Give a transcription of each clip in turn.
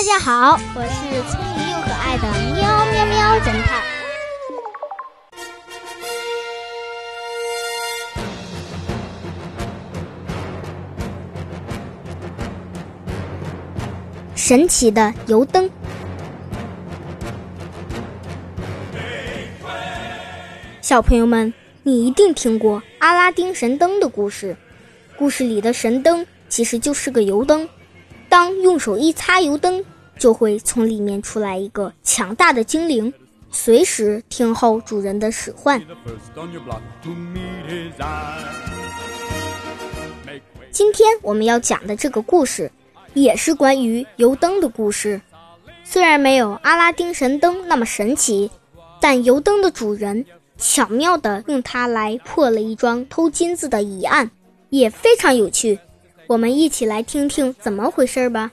大家好，我是聪明又可爱的喵喵喵侦探。神奇的油灯，小朋友们，你一定听过阿拉丁神灯的故事。故事里的神灯其实就是个油灯。当用手一擦油灯，就会从里面出来一个强大的精灵，随时听候主人的使唤。今天我们要讲的这个故事，也是关于油灯的故事。虽然没有阿拉丁神灯那么神奇，但油灯的主人巧妙地用它来破了一桩偷金子的疑案，也非常有趣。我们一起来听听怎么回事吧。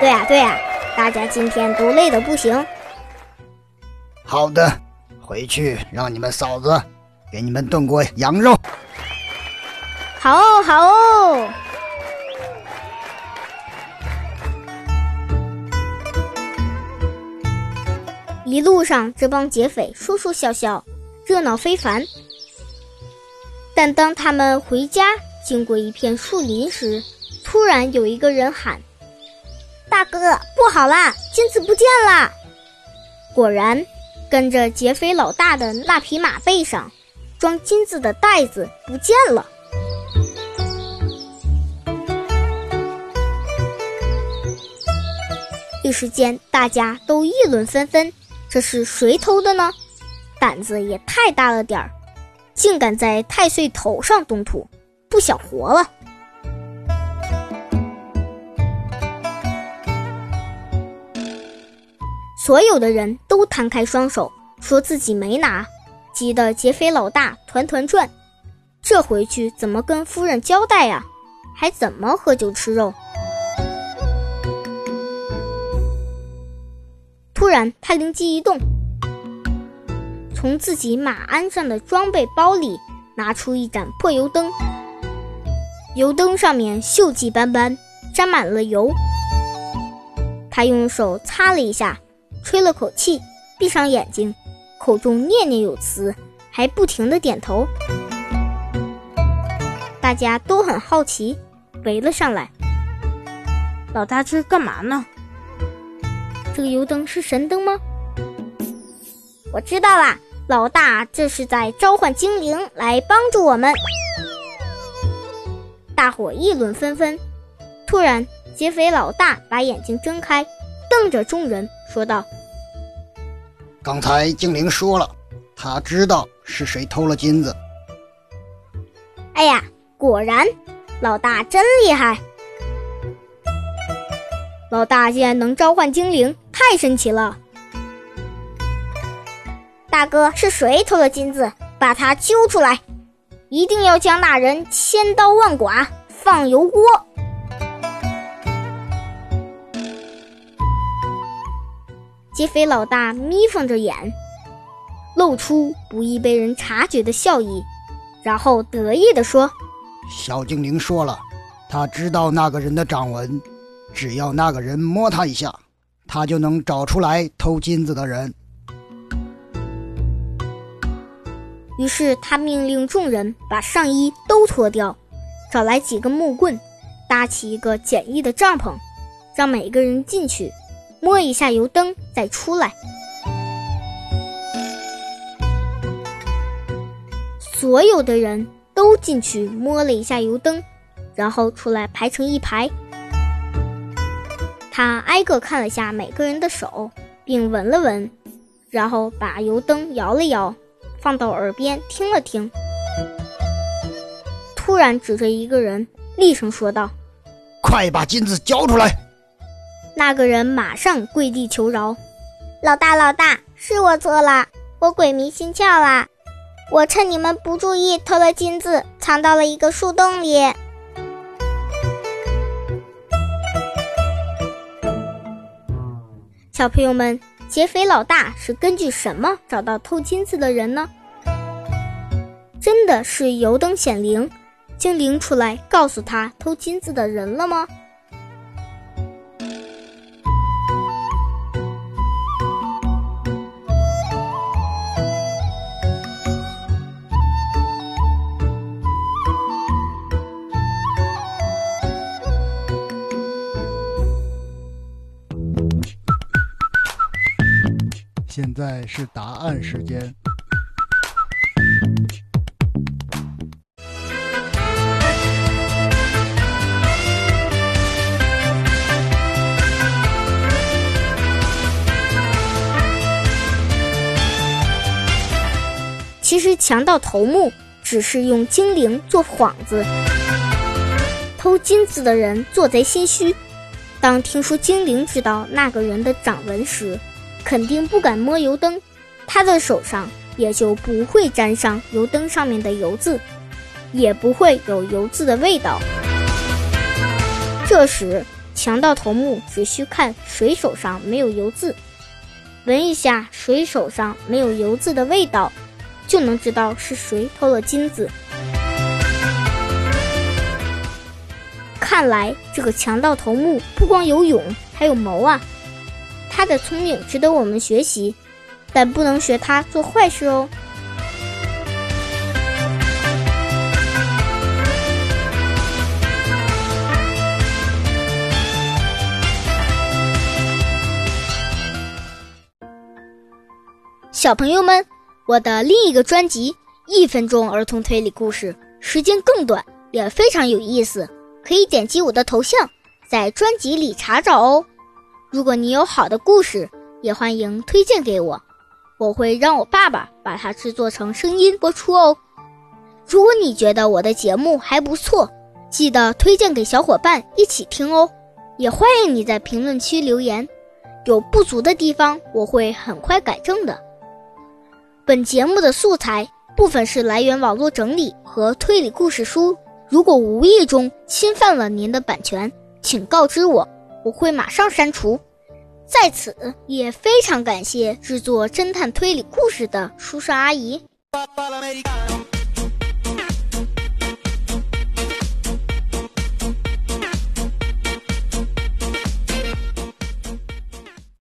对呀对呀，大家今天都累得不行。好的，回去让你们嫂子给你们炖锅羊肉。好哦好哦。一路上，这帮劫匪说说笑笑，热闹非凡。但当他们回家，经过一片树林时，突然有一个人喊：“大哥，不好啦，金子不见了！”果然，跟着劫匪老大的那匹马背上，装金子的袋子不见了。一时间，大家都议论纷纷：“这是谁偷的呢？胆子也太大了点儿！”竟敢在太岁头上动土，不想活了！所有的人都摊开双手，说自己没拿，急得劫匪老大团团转。这回去怎么跟夫人交代呀？还怎么喝酒吃肉？突然，他灵机一动。从自己马鞍上的装备包里拿出一盏破油灯，油灯上面锈迹斑斑，沾满了油。他用手擦了一下，吹了口气，闭上眼睛，口中念念有词，还不停的点头。大家都很好奇，围了上来。老大这是干嘛呢？这个油灯是神灯吗？我知道啦。老大，这是在召唤精灵来帮助我们。大伙议论纷纷。突然，劫匪老大把眼睛睁开，瞪着众人说道：“刚才精灵说了，他知道是谁偷了金子。”哎呀，果然，老大真厉害！老大竟然能召唤精灵，太神奇了！大哥是谁偷了金子？把他揪出来！一定要将那人千刀万剐，放油锅！劫匪老大眯缝着眼，露出不易被人察觉的笑意，然后得意地说：“小精灵说了，他知道那个人的掌纹，只要那个人摸他一下，他就能找出来偷金子的人。”于是他命令众人把上衣都脱掉，找来几根木棍，搭起一个简易的帐篷，让每个人进去摸一下油灯，再出来。所有的人都进去摸了一下油灯，然后出来排成一排。他挨个看了下每个人的手，并闻了闻，然后把油灯摇了摇。放到耳边听了听，突然指着一个人，厉声说道：“快把金子交出来！那个人马上跪地求饶：“老大，老大，是我错了，我鬼迷心窍啦！我趁你们不注意偷了金子，藏到了一个树洞里。”小朋友们，劫匪老大是根据什么找到偷金子的人呢？真的是油灯显灵，精灵出来告诉他偷金子的人了吗？现在是答案时间。其实强盗头目只是用精灵做幌子，偷金子的人做贼心虚。当听说精灵知道那个人的掌纹时，肯定不敢摸油灯，他的手上也就不会沾上油灯上面的油渍，也不会有油渍的味道。这时，强盗头目只需看谁手上没有油渍，闻一下谁手上没有油渍的味道，就能知道是谁偷了金子。看来这个强盗头目不光有勇，还有谋啊！他的聪明值得我们学习，但不能学他做坏事哦。小朋友们，我的另一个专辑《一分钟儿童推理故事》时间更短，也非常有意思，可以点击我的头像，在专辑里查找哦。如果你有好的故事，也欢迎推荐给我，我会让我爸爸把它制作成声音播出哦。如果你觉得我的节目还不错，记得推荐给小伙伴一起听哦。也欢迎你在评论区留言，有不足的地方我会很快改正的。本节目的素材部分是来源网络整理和推理故事书，如果无意中侵犯了您的版权，请告知我。我会马上删除。在此也非常感谢制作侦探推理故事的叔叔阿姨。